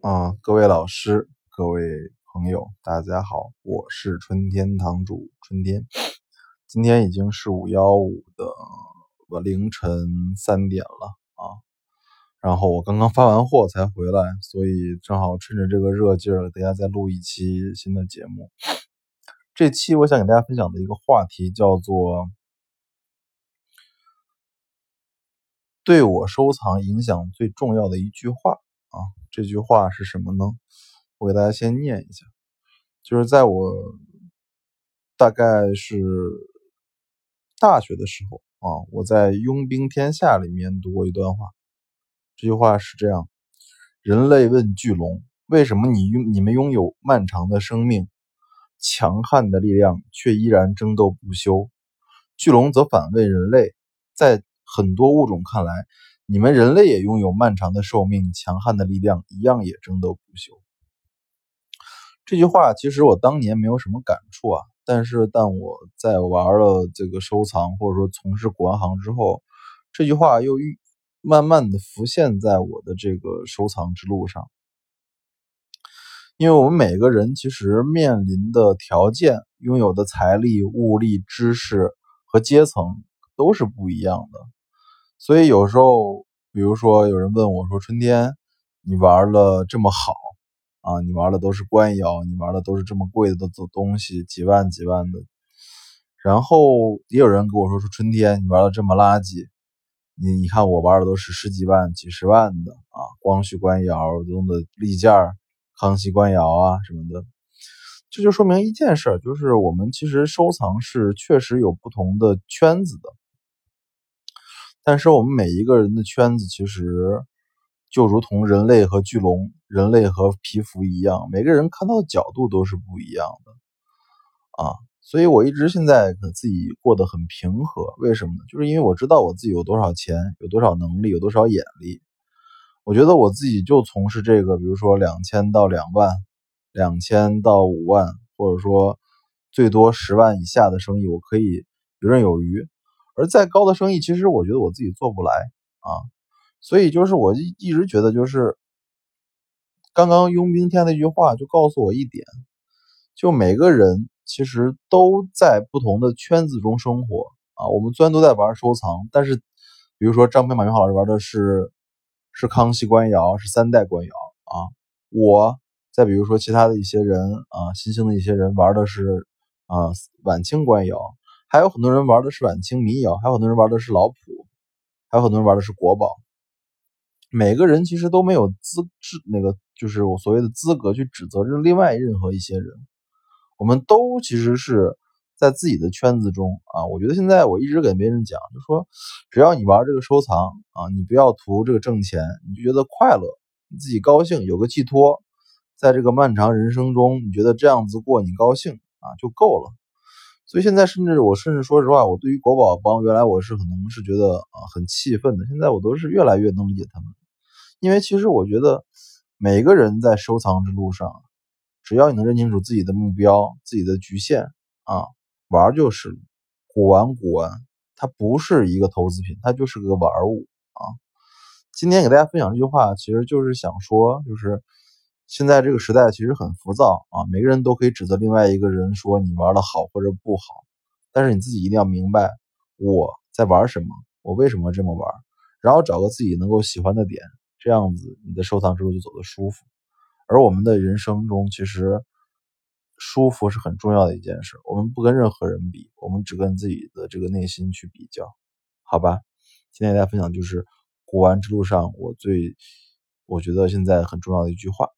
啊，各位老师，各位朋友，大家好，我是春天堂主春天。今天已经是五幺五的凌晨三点了啊，然后我刚刚发完货才回来，所以正好趁着这个热劲儿，大家再录一期新的节目。这期我想给大家分享的一个话题叫做对我收藏影响最重要的一句话。啊，这句话是什么呢？我给大家先念一下，就是在我大概是大学的时候啊，我在《佣兵天下》里面读过一段话。这句话是这样：人类问巨龙，为什么你拥你们拥有漫长的生命、强悍的力量，却依然争斗不休？巨龙则反问人类，在很多物种看来。你们人类也拥有漫长的寿命、强悍的力量，一样也争斗不休。这句话其实我当年没有什么感触啊，但是当我在玩了这个收藏或者说从事古玩行之后，这句话又慢慢的浮现在我的这个收藏之路上。因为我们每个人其实面临的条件、拥有的财力、物力、知识和阶层都是不一样的。所以有时候，比如说有人问我说：“春天，你玩的这么好啊？你玩的都是官窑，你玩的都是这么贵的东东西，几万几万的。”然后也有人跟我说：“说春天，你玩的这么垃圾，你你看我玩的都是十几万、几十万的啊，光绪官窑用的利件康熙官窑啊什么的。”这就说明一件事，就是我们其实收藏是确实有不同的圈子的。但是我们每一个人的圈子其实就如同人类和巨龙、人类和皮肤一样，每个人看到的角度都是不一样的啊。所以我一直现在自己过得很平和，为什么呢？就是因为我知道我自己有多少钱，有多少能力，有多少眼力。我觉得我自己就从事这个，比如说两千到两万、两千到五万，或者说最多十万以下的生意，我可以游刃有余。而再高的生意，其实我觉得我自己做不来啊，所以就是我一一直觉得，就是刚刚佣兵天那句话就告诉我一点，就每个人其实都在不同的圈子中生活啊。我们虽然都在玩收藏，但是比如说张飞、马云老师玩的是是康熙官窑，是三代官窑啊。我再比如说其他的一些人啊，新兴的一些人玩的是啊晚清官窑。还有很多人玩的是晚清民谣，还有很多人玩的是老谱，还有很多人玩的是国宝。每个人其实都没有资质，那个就是我所谓的资格去指责任另外任何一些人。我们都其实是在自己的圈子中啊。我觉得现在我一直给别人讲，就说只要你玩这个收藏啊，你不要图这个挣钱，你就觉得快乐，你自己高兴，有个寄托，在这个漫长人生中，你觉得这样子过你高兴啊就够了。所以现在，甚至我甚至说实话，我对于国宝帮原来我是可能是觉得啊很气愤的，现在我都是越来越能理解他们，因为其实我觉得每个人在收藏之路上，只要你能认清楚自己的目标、自己的局限啊，玩就是。古玩古玩，它不是一个投资品，它就是个玩物啊。今天给大家分享这句话，其实就是想说，就是。现在这个时代其实很浮躁啊，每个人都可以指责另外一个人说你玩的好或者不好，但是你自己一定要明白我在玩什么，我为什么这么玩，然后找个自己能够喜欢的点，这样子你的收藏之路就走得舒服。而我们的人生中，其实舒服是很重要的一件事。我们不跟任何人比，我们只跟自己的这个内心去比较，好吧？今天给大家分享就是古玩之路上我最我觉得现在很重要的一句话。